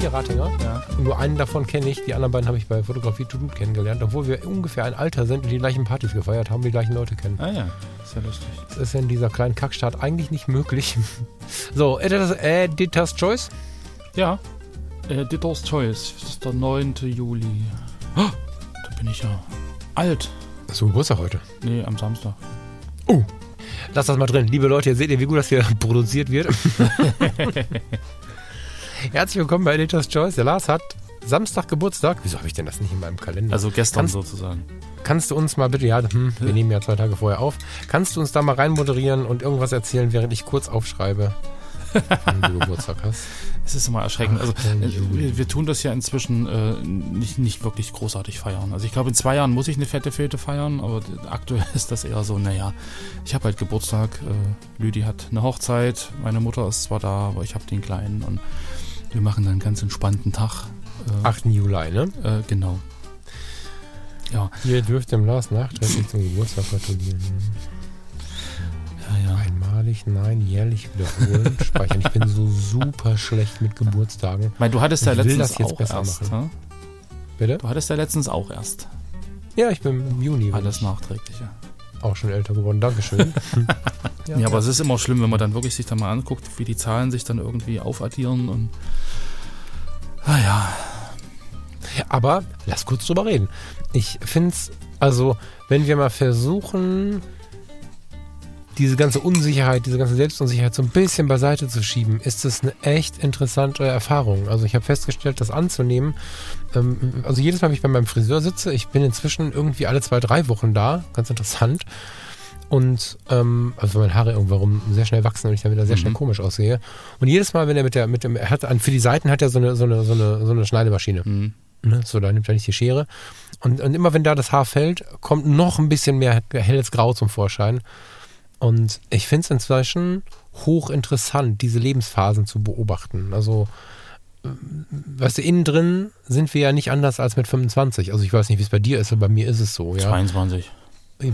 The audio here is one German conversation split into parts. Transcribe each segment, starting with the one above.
Vier Ratinger. Ja. Und nur einen davon kenne ich. Die anderen beiden habe ich bei Fotografie to do kennengelernt. Obwohl wir ungefähr ein Alter sind und die gleichen Partys gefeiert haben, die gleichen Leute kennen. Ah ja, ist ja lustig. Das ist in dieser kleinen Kackstadt eigentlich nicht möglich. so, Editor's Choice? Ja, Editor's Choice. Das ist der 9. Juli. Oh, da bin ich ja alt. Hast du Geburtstag heute? Nee, am Samstag. Oh. Lass das mal drin. Liebe Leute, ihr seht ihr, wie gut das hier produziert wird. Herzlich willkommen bei Editor's Choice. Der Lars hat Samstag Geburtstag. Wieso habe ich denn das nicht in meinem Kalender? Also gestern kannst, sozusagen. Kannst du uns mal bitte, ja, hm, wir nehmen ja zwei Tage vorher auf, kannst du uns da mal rein moderieren und irgendwas erzählen, während ich kurz aufschreibe, wenn du Geburtstag hast? Es ist immer erschreckend. Also wir, wir, tun das ja inzwischen äh, nicht, nicht wirklich großartig feiern. Also ich glaube, in zwei Jahren muss ich eine fette Fete feiern, aber aktuell ist das eher so, naja, ich habe halt Geburtstag, äh, Lüdi hat eine Hochzeit, meine Mutter ist zwar da, aber ich habe den Kleinen und wir machen dann einen ganz entspannten Tag. Äh, 8. Juli, ne? Äh, genau. Ja. Ihr dürft dem Lars nachträglich zum Geburtstag gratulieren. Ja, ja. Einmalig, nein, jährlich wiederholen, speichern. Ich bin so super schlecht mit Geburtstagen. Weil du hattest ja letztens auch erst, machen. Bitte? Du hattest ja letztens auch erst. Ja, ich bin im Juni. Alles nachträglich, ja. Auch schon älter geworden, Dankeschön. ja, ja, aber es ist immer schlimm, wenn man dann wirklich sich dann mal anguckt, wie die Zahlen sich dann irgendwie aufaddieren und. Naja. Ah, aber lass kurz drüber reden. Ich finde es, also, wenn wir mal versuchen, diese ganze Unsicherheit, diese ganze Selbstunsicherheit so ein bisschen beiseite zu schieben, ist es eine echt interessante Erfahrung. Also ich habe festgestellt, das anzunehmen. Ähm, also jedes Mal, wenn ich bei meinem Friseur sitze, ich bin inzwischen irgendwie alle zwei, drei Wochen da, ganz interessant. Und ähm, also meine Haare irgendwann sehr schnell wachsen und ich dann wieder sehr schnell mhm. komisch aussehe. Und jedes Mal, wenn er mit der, mit dem, er hat für die Seiten hat er so eine, so eine, so eine, so eine Schneidemaschine. Mhm. Ne? So, da nimmt er nicht die Schere. Und, und immer wenn da das Haar fällt, kommt noch ein bisschen mehr helles Grau zum Vorschein. Und ich finde es inzwischen hochinteressant, diese Lebensphasen zu beobachten. Also, weißt du, innen drin sind wir ja nicht anders als mit 25. Also ich weiß nicht, wie es bei dir ist, aber bei mir ist es so. Ja? 22.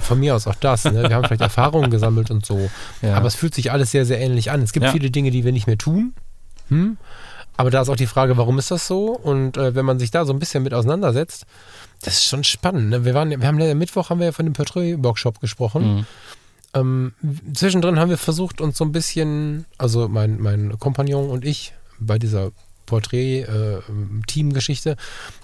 Von mir aus auch das. Ne? Wir haben vielleicht Erfahrungen gesammelt und so. Ja. Aber es fühlt sich alles sehr, sehr ähnlich an. Es gibt ja. viele Dinge, die wir nicht mehr tun. Hm? Aber da ist auch die Frage, warum ist das so? Und äh, wenn man sich da so ein bisschen mit auseinandersetzt, das ist schon spannend. Ne? Wir, waren, wir haben ja Mittwoch haben wir ja von dem Portrait-Workshop gesprochen. Mhm. Ähm, zwischendrin haben wir versucht, uns so ein bisschen, also mein, mein Kompagnon und ich, bei dieser Porträt-Team-Geschichte, äh,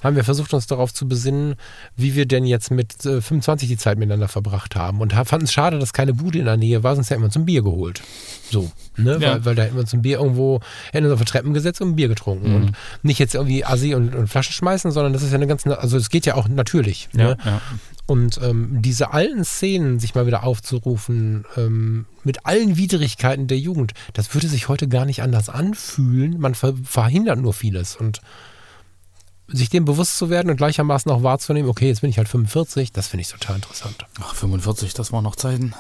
haben wir versucht, uns darauf zu besinnen, wie wir denn jetzt mit äh, 25 die Zeit miteinander verbracht haben. Und fanden es schade, dass keine Bude in der Nähe war, sonst hätten wir uns ein Bier geholt. So, ne? Ja. Weil, weil, da hätten wir uns ein Bier irgendwo, hätten uns auf die Treppen gesetzt und ein Bier getrunken. Mhm. Und nicht jetzt irgendwie Assi und, und, Flaschen schmeißen, sondern das ist ja eine ganz, also es geht ja auch natürlich. Ja, ne? ja. Und ähm, diese alten Szenen sich mal wieder aufzurufen, ähm, mit allen Widrigkeiten der Jugend, das würde sich heute gar nicht anders anfühlen. Man ver verhindert nur vieles. Und sich dem bewusst zu werden und gleichermaßen auch wahrzunehmen, okay, jetzt bin ich halt 45, das finde ich total interessant. Ach, 45, das waren noch Zeiten.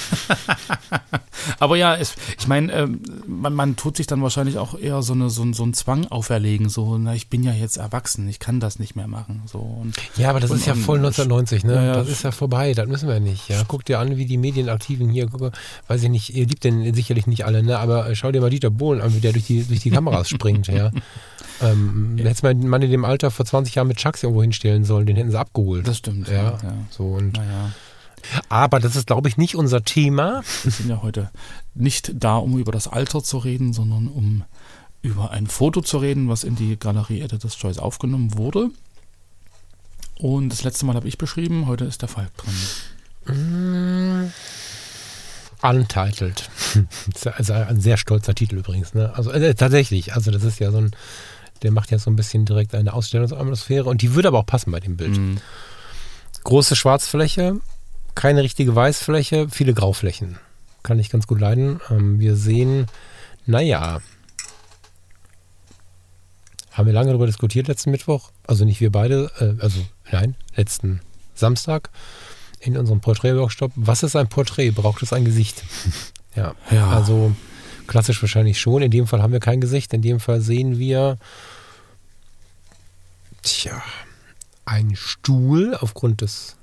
Aber ja, es, ich meine, äh, man, man, tut sich dann wahrscheinlich auch eher so, eine, so, so einen Zwang auferlegen, so, na, ich bin ja jetzt erwachsen, ich kann das nicht mehr machen. So, und, ja, aber das und, ist ja voll 1990, ne? Ja. Das ist ja vorbei, das müssen wir nicht. Ja, guck dir an, wie die Medienaktiven hier, guck, weiß ich nicht, ihr liebt den sicherlich nicht alle, ne? Aber schau dir mal Dieter Bohlen an, wie der durch die, durch die Kameras springt, ja. Ähm. Hätte man in dem Alter vor 20 Jahren mit Chucks irgendwo hinstellen sollen, den hätten sie abgeholt. Das stimmt. Ja, ja. so und. Naja. Aber das ist, glaube ich, nicht unser Thema. Wir sind ja heute nicht da, um über das Alter zu reden, sondern um über ein Foto zu reden, was in die Galerie Editor's Choice aufgenommen wurde. Und das letzte Mal habe ich beschrieben, heute ist der Falk dran. Mm. Untitled. Das ist also ein sehr stolzer Titel übrigens. Ne? Also äh, tatsächlich, also das ist ja so ein der macht ja so ein bisschen direkt eine Ausstellungsatmosphäre und die würde aber auch passen bei dem Bild. Mhm. Große Schwarzfläche, keine richtige Weißfläche, viele Grauflächen. Kann ich ganz gut leiden. Ähm, wir sehen, naja, haben wir lange darüber diskutiert letzten Mittwoch. Also nicht wir beide, äh, also nein, letzten Samstag in unserem Porträt-Workshop. Was ist ein Porträt? Braucht es ein Gesicht? ja, Ja. also klassisch wahrscheinlich schon. In dem Fall haben wir kein Gesicht. In dem Fall sehen wir, tja, einen Stuhl aufgrund des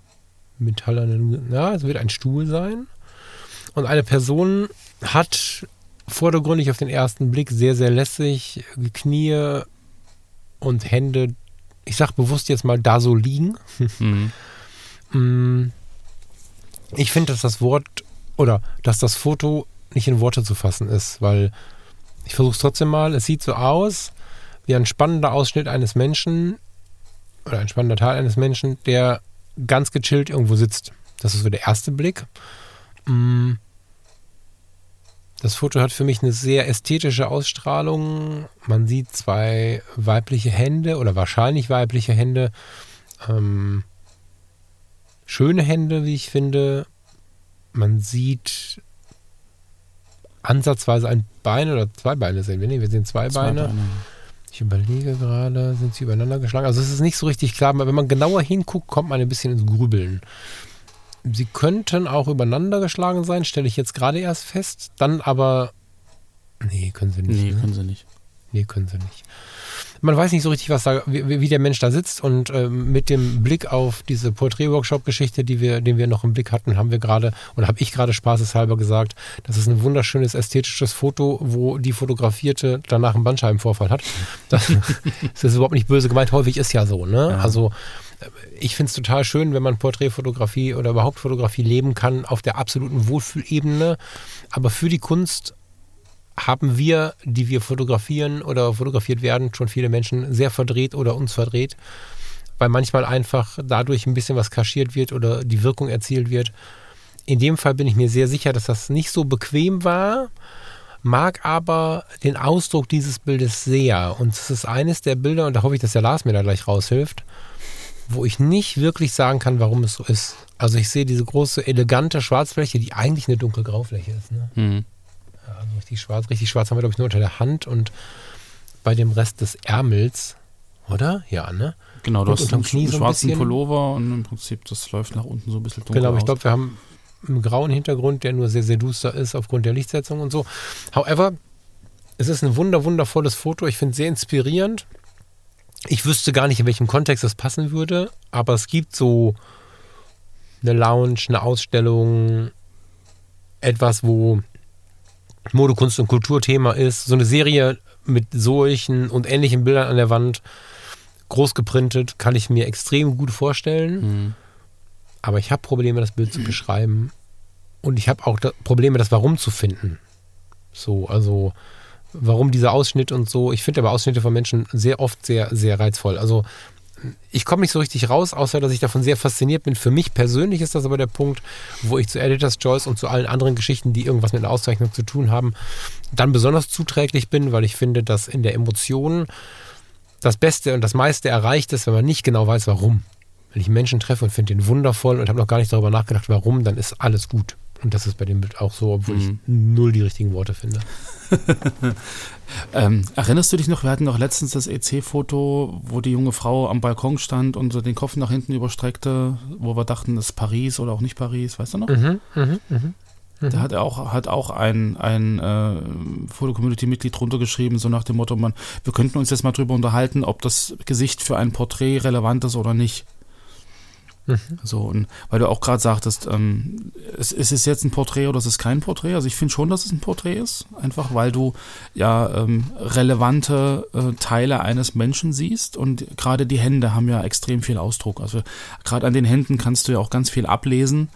metallernen, ja, es wird ein Stuhl sein. Und eine Person hat vordergründig auf den ersten Blick sehr, sehr lässig Knie und Hände, ich sag bewusst jetzt mal da so liegen. Mhm. Mm. Ich finde, dass das Wort oder dass das Foto nicht in Worte zu fassen ist, weil ich versuche es trotzdem mal. Es sieht so aus wie ein spannender Ausschnitt eines Menschen oder ein spannender Teil eines Menschen, der ganz gechillt irgendwo sitzt. Das ist so der erste Blick. Mm. Das Foto hat für mich eine sehr ästhetische Ausstrahlung. Man sieht zwei weibliche Hände oder wahrscheinlich weibliche Hände. Ähm, schöne Hände, wie ich finde. Man sieht ansatzweise ein Bein oder zwei Beine sehen wir. Nee, wir sehen zwei, Zwei Beine. Beine. Ich überlege gerade, sind sie übereinander geschlagen? Also es ist nicht so richtig klar, aber wenn man genauer hinguckt, kommt man ein bisschen ins Grübeln. Sie könnten auch übereinander geschlagen sein, stelle ich jetzt gerade erst fest. Dann aber. Nee, können sie nicht. Nee, ne? können sie nicht. Nee, können sie nicht. Man weiß nicht so richtig, was da, wie, wie der Mensch da sitzt und ähm, mit dem Blick auf diese Porträt-Workshop-Geschichte, die wir, den wir noch im Blick hatten, haben wir gerade, oder habe ich gerade spaßeshalber gesagt, das ist ein wunderschönes ästhetisches Foto, wo die Fotografierte danach einen Bandscheibenvorfall hat. Das, das ist überhaupt nicht böse gemeint, häufig ist ja so, ne? Ja. Also äh, ich finde es total schön, wenn man Porträtfotografie oder überhaupt Fotografie leben kann auf der absoluten Wohlfühlebene. Aber für die Kunst haben wir, die wir fotografieren oder fotografiert werden, schon viele Menschen sehr verdreht oder uns verdreht, weil manchmal einfach dadurch ein bisschen was kaschiert wird oder die Wirkung erzielt wird. In dem Fall bin ich mir sehr sicher, dass das nicht so bequem war, mag aber den Ausdruck dieses Bildes sehr. Und es ist eines der Bilder, und da hoffe ich, dass der Lars mir da gleich raushilft, wo ich nicht wirklich sagen kann, warum es so ist. Also ich sehe diese große, elegante Schwarzfläche, die eigentlich eine dunkelgraufläche ist. Ne? Mhm. Also richtig schwarz. Richtig schwarz haben wir, glaube ich, nur unter der Hand und bei dem Rest des Ärmels, oder? Ja, ne? Genau, du Und hast einen Knie so ein schwarzen bisschen. Pullover und im Prinzip, das läuft nach unten so ein bisschen dunkel Genau, ich glaube, wir haben einen grauen Hintergrund, der nur sehr, sehr duster ist aufgrund der Lichtsetzung und so. However, es ist ein wunder, wundervolles Foto. Ich finde es sehr inspirierend. Ich wüsste gar nicht, in welchem Kontext das passen würde, aber es gibt so eine Lounge, eine Ausstellung, etwas, wo Mode, Kunst und Kulturthema ist. So eine Serie mit solchen und ähnlichen Bildern an der Wand, groß geprintet, kann ich mir extrem gut vorstellen. Mhm. Aber ich habe Probleme, das Bild zu beschreiben. Und ich habe auch da Probleme, das Warum zu finden. So, also warum dieser Ausschnitt und so. Ich finde aber Ausschnitte von Menschen sehr oft sehr, sehr reizvoll. Also ich komme nicht so richtig raus, außer dass ich davon sehr fasziniert bin. Für mich persönlich ist das aber der Punkt, wo ich zu Editor's Choice und zu allen anderen Geschichten, die irgendwas mit einer Auszeichnung zu tun haben, dann besonders zuträglich bin, weil ich finde, dass in der Emotion das Beste und das meiste erreicht ist, wenn man nicht genau weiß, warum. Wenn ich Menschen treffe und finde den wundervoll und habe noch gar nicht darüber nachgedacht, warum, dann ist alles gut. Und das ist bei dem Bild auch so, obwohl Mhm. ich null die richtigen Worte finde. Ähm, erinnerst du dich noch, wir hatten noch letztens das EC-Foto, wo die junge Frau am Balkon stand und so den Kopf nach hinten überstreckte, wo wir dachten, das ist Paris oder auch nicht Paris, weißt du noch? Mhm, mhm, mhm. Da hat er auch, hat auch ein, ein äh, Foto-Community-Mitglied drunter geschrieben, so nach dem Motto, man, wir könnten uns jetzt mal drüber unterhalten, ob das Gesicht für ein Porträt relevant ist oder nicht. So, und weil du auch gerade sagtest, ähm, es, es ist jetzt ein Porträt oder es ist kein Porträt. Also ich finde schon, dass es ein Porträt ist, einfach weil du ja ähm, relevante äh, Teile eines Menschen siehst und gerade die Hände haben ja extrem viel Ausdruck. Also gerade an den Händen kannst du ja auch ganz viel ablesen.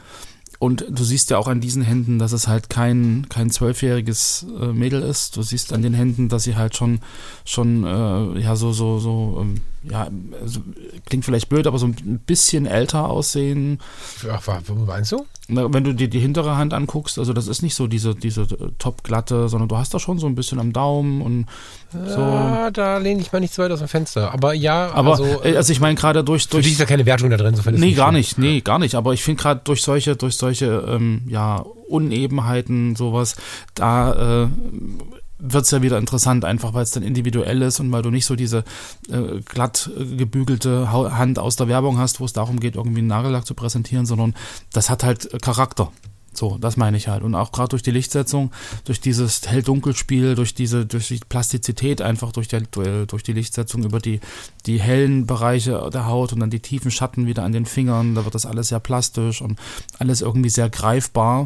Und du siehst ja auch an diesen Händen, dass es halt kein kein zwölfjähriges äh, Mädel ist. Du siehst an den Händen, dass sie halt schon schon äh, ja so so so ähm, ja also, klingt vielleicht blöd, aber so ein bisschen älter aussehen. Wo meinst du? Na, Wenn du dir die hintere Hand anguckst, also das ist nicht so diese diese äh, topglatte, sondern du hast da schon so ein bisschen am Daumen und so. Ja, da lehne ich mal nicht zu weit aus dem Fenster. Aber ja, Aber also, äh, also ich meine gerade durch für durch dich ist ja keine Wertung da drin. insofern ist Nee, gar nicht, nee, gar nicht. Aber ich finde gerade durch solche, durch solche, ähm, ja, Unebenheiten, sowas, da äh, wird es ja wieder interessant, einfach weil es dann individuell ist und weil du nicht so diese äh, glatt gebügelte Hand aus der Werbung hast, wo es darum geht, irgendwie einen Nagellack zu präsentieren, sondern das hat halt Charakter. So, das meine ich halt. Und auch gerade durch die Lichtsetzung, durch dieses Hell-Dunkel-Spiel, durch diese, durch die Plastizität einfach, durch die, durch die Lichtsetzung über die, die hellen Bereiche der Haut und dann die tiefen Schatten wieder an den Fingern, da wird das alles sehr plastisch und alles irgendwie sehr greifbar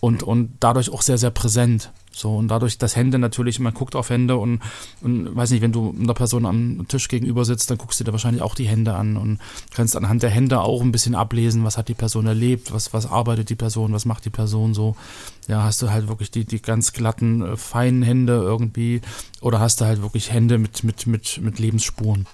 und, und dadurch auch sehr, sehr präsent. So, und dadurch, dass Hände natürlich, man guckt auf Hände und, und weiß nicht, wenn du einer Person am Tisch gegenüber sitzt, dann guckst du dir wahrscheinlich auch die Hände an und kannst anhand der Hände auch ein bisschen ablesen, was hat die Person erlebt, was, was arbeitet die Person, was macht die Person so. Ja, hast du halt wirklich die, die ganz glatten, äh, feinen Hände irgendwie oder hast du halt wirklich Hände mit, mit, mit, mit Lebensspuren.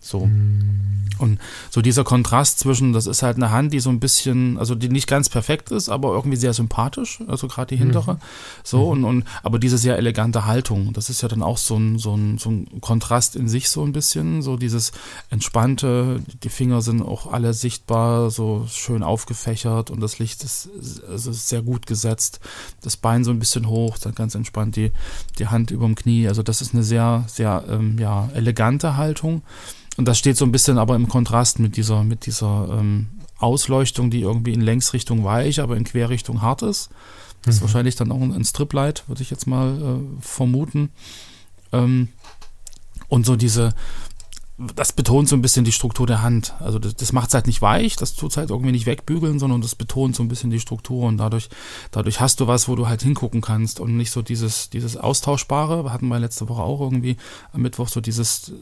So. Mm. Und so dieser Kontrast zwischen, das ist halt eine Hand, die so ein bisschen, also die nicht ganz perfekt ist, aber irgendwie sehr sympathisch, also gerade die hintere. Mhm. So, mhm. und, und, aber diese sehr elegante Haltung, das ist ja dann auch so ein, so ein, so ein Kontrast in sich so ein bisschen, so dieses entspannte, die Finger sind auch alle sichtbar, so schön aufgefächert und das Licht ist, also sehr gut gesetzt. Das Bein so ein bisschen hoch, dann ganz entspannt die, die Hand über dem Knie. Also das ist eine sehr, sehr, ähm, ja, elegante Haltung. Und das steht so ein bisschen aber im Kontrast mit dieser, mit dieser ähm, Ausleuchtung, die irgendwie in Längsrichtung weich, aber in Querrichtung hart ist. Das mhm. ist wahrscheinlich dann auch ein, ein Striplight, würde ich jetzt mal äh, vermuten. Ähm, und so diese, das betont so ein bisschen die Struktur der Hand. Also das, das macht es halt nicht weich, das tut es halt irgendwie nicht wegbügeln, sondern das betont so ein bisschen die Struktur und dadurch, dadurch hast du was, wo du halt hingucken kannst und nicht so dieses, dieses Austauschbare, wir hatten wir letzte Woche auch irgendwie am Mittwoch so dieses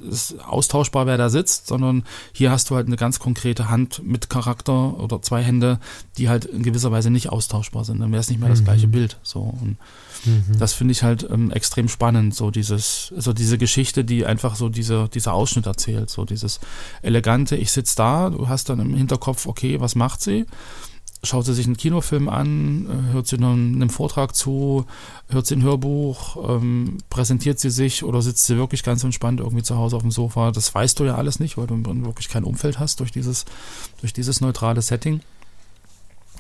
austauschbar, wer da sitzt, sondern hier hast du halt eine ganz konkrete Hand mit Charakter oder zwei Hände, die halt in gewisser Weise nicht austauschbar sind. Dann wäre es nicht mehr das mhm. gleiche Bild. So und Mhm. Das finde ich halt ähm, extrem spannend, so dieses, so diese Geschichte, die einfach so diese, dieser Ausschnitt erzählt, so dieses elegante, ich sitze da, du hast dann im Hinterkopf, okay, was macht sie? Schaut sie sich einen Kinofilm an, äh, hört sie einem, einem Vortrag zu, hört sie ein Hörbuch, ähm, präsentiert sie sich oder sitzt sie wirklich ganz entspannt irgendwie zu Hause auf dem Sofa? Das weißt du ja alles nicht, weil du wirklich kein Umfeld hast durch dieses, durch dieses neutrale Setting.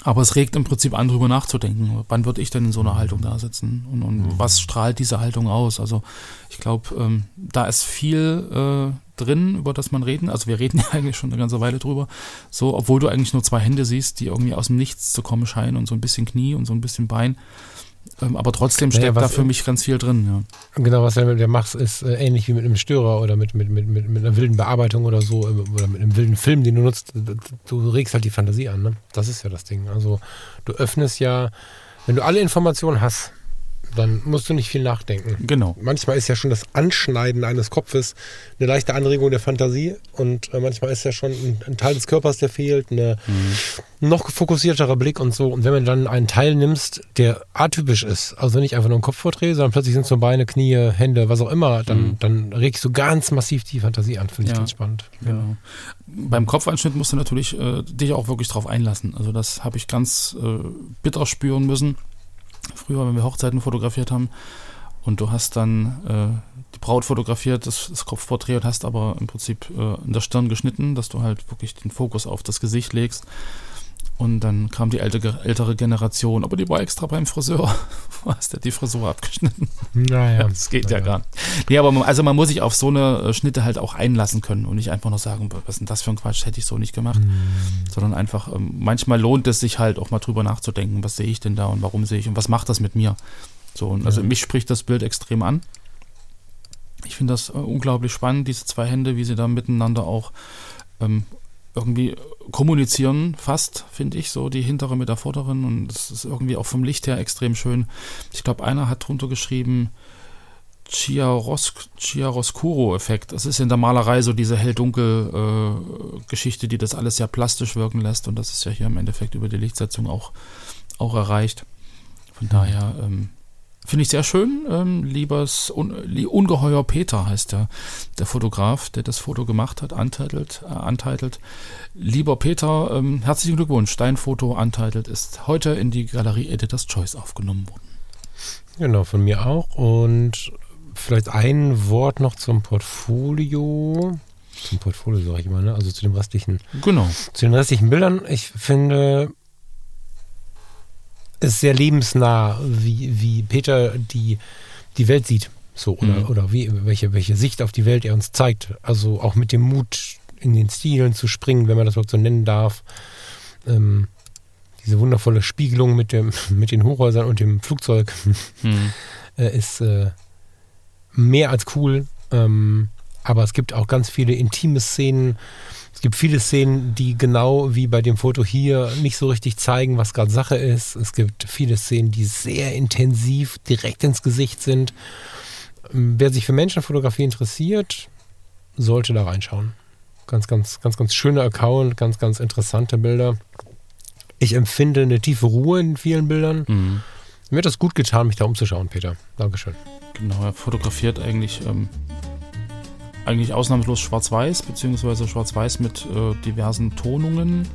Aber es regt im Prinzip an, darüber nachzudenken. Wann würde ich denn in so einer Haltung da sitzen? Und, und mhm. was strahlt diese Haltung aus? Also ich glaube, ähm, da ist viel äh, drin, über das man reden. Also wir reden ja eigentlich schon eine ganze Weile drüber. So, obwohl du eigentlich nur zwei Hände siehst, die irgendwie aus dem Nichts zu kommen scheinen und so ein bisschen Knie und so ein bisschen Bein. Ähm, aber trotzdem steckt naja, da für mich ganz viel drin. Ja. Genau, was du mit der machst, ist äh, ähnlich wie mit einem Störer oder mit, mit, mit, mit, mit einer wilden Bearbeitung oder so äh, oder mit einem wilden Film, den du nutzt. Du regst halt die Fantasie an. Ne? Das ist ja das Ding. Also du öffnest ja, wenn du alle Informationen hast, dann musst du nicht viel nachdenken. Genau. Manchmal ist ja schon das Anschneiden eines Kopfes eine leichte Anregung der Fantasie und äh, manchmal ist ja schon ein, ein, Teil des Körpers, der fehlt, eine mhm. noch fokussierterer Blick und so. Und wenn man dann einen Teil nimmst, der atypisch ist, also nicht einfach nur ein Kopfporträt, sondern plötzlich sind es nur Beine, Knie, Hände, was auch immer, dann, mhm. dann regst du ganz massiv die Fantasie an. Finde ich ja. ganz spannend. Ja. Genau. Beim Kopfanschnitt musst du natürlich äh, dich auch wirklich drauf einlassen. Also das habe ich ganz äh, bitter spüren müssen früher, wenn wir Hochzeiten fotografiert haben. Und du hast dann äh, die Braut fotografiert, das, das, Kopfporträt und hast aber im Prinzip äh, in der Stirn geschnitten, dass du halt wirklich den Fokus auf das Gesicht legst. Und dann kam die ältere, ältere Generation, aber die war extra beim Friseur. hast du die Frisur abgeschnitten? Naja. Das geht naja. ja gar nicht. Nee, aber man, also man muss sich auf so eine äh, Schnitte halt auch einlassen können und nicht einfach nur sagen, was ist denn das für ein Quatsch, hätte ich so nicht gemacht. Mhm. Sondern einfach, ähm, manchmal lohnt es sich halt auch mal drüber nachzudenken, was sehe ich denn da und warum sehe ich und was macht das mit mir. So, und also ja. mich spricht das Bild extrem an. Ich finde das äh, unglaublich spannend, diese zwei Hände, wie sie da miteinander auch ähm, irgendwie kommunizieren fast, finde ich, so die hintere mit der vorderen und das ist irgendwie auch vom Licht her extrem schön. Ich glaube, einer hat drunter geschrieben, Chiaroscuro-Effekt. Das ist in der Malerei so diese hell-dunkel-Geschichte, äh, die das alles sehr plastisch wirken lässt und das ist ja hier im Endeffekt über die Lichtsetzung auch, auch erreicht. Von daher ähm, Finde ich sehr schön. Ähm, liebes Un Ungeheuer Peter heißt der, der Fotograf, der das Foto gemacht hat, untitled. Äh, untitled. Lieber Peter, ähm, herzlichen Glückwunsch. Dein Foto Untitled ist heute in die Galerie Editor's Choice aufgenommen worden. Genau, von mir auch. Und vielleicht ein Wort noch zum Portfolio. Zum Portfolio, sage ich mal, ne? Also zu den restlichen. Genau. Zu den restlichen Bildern. Ich finde, ist sehr lebensnah, wie, wie Peter die, die Welt sieht. So, oder, Mhm. oder wie, welche, welche Sicht auf die Welt er uns zeigt. Also auch mit dem Mut, in den Stilen zu springen, wenn man das überhaupt so nennen darf. Ähm, diese wundervolle Spiegelung mit, dem, mit den Hochhäusern und dem Flugzeug Hm. äh, ist äh, mehr als cool. Ähm, aber es gibt auch ganz viele intime Szenen. Es gibt viele Szenen, die genau wie bei dem Foto hier nicht so richtig zeigen, was gerade Sache ist. Es gibt viele Szenen, die sehr intensiv direkt ins Gesicht sind. Ähm, Wer sich für Menschenfotografie interessiert, sollte da reinschauen. Ganz, ganz, ganz, ganz schöner Account, ganz, ganz interessante Bilder. Ich empfinde eine tiefe Ruhe in vielen Bildern. Hm. Mir hat das gut getan, mich da umzuschauen, Peter. Dankeschön. Genau, er fotografiert eigentlich, ähm, eigentlich ausnahmslos schwarz-weiß, beziehungsweise schwarz-weiß mit äh, diversen Tonungen.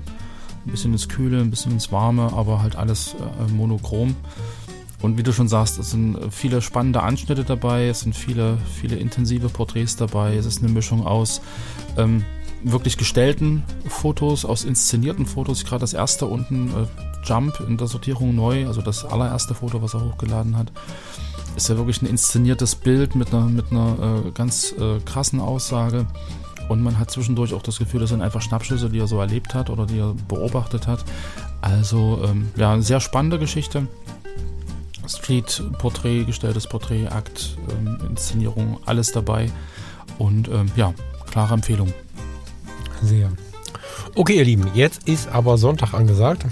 Ein bisschen ins Kühle, ein bisschen ins Warme, aber halt alles äh, monochrom. Und wie du schon sagst, es sind äh, viele spannende Anschnitte dabei, es sind viele, viele intensive Porträts dabei, es ist eine Mischung aus ähm, wirklich gestellten Fotos, aus inszenierten Fotos. Gerade das erste unten, äh, Jump in der Sortierung neu, also das allererste Foto, was er hochgeladen hat, ist ja wirklich ein inszeniertes Bild mit einer, mit einer äh, ganz äh, krassen Aussage. Und man hat zwischendurch auch das Gefühl, das sind einfach Schnappschüsse, die er so erlebt hat oder die er beobachtet hat. Also, ähm, ja, eine sehr spannende Geschichte. Street-Porträt, gestelltes Porträt, Akt, ähm, Inszenierung, alles dabei. Und ähm, ja, klare Empfehlung. Sehr. Okay, ihr Lieben, jetzt ist aber Sonntag angesagt.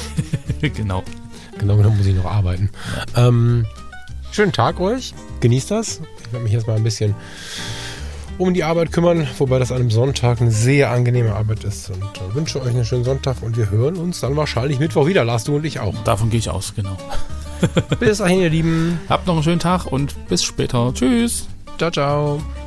genau. Genau, dann muss ich noch arbeiten. Ähm, schönen Tag euch. Genießt das. Ich werde mich jetzt mal ein bisschen um die Arbeit kümmern, wobei das an einem Sonntag eine sehr angenehme Arbeit ist. Und äh, wünsche euch einen schönen Sonntag und wir hören uns dann wahrscheinlich Mittwoch wieder. Lars, du und ich auch. Davon gehe ich aus, genau. Bis dahin, ihr Lieben. Habt noch einen schönen Tag und bis später. Tschüss. Ciao, ciao.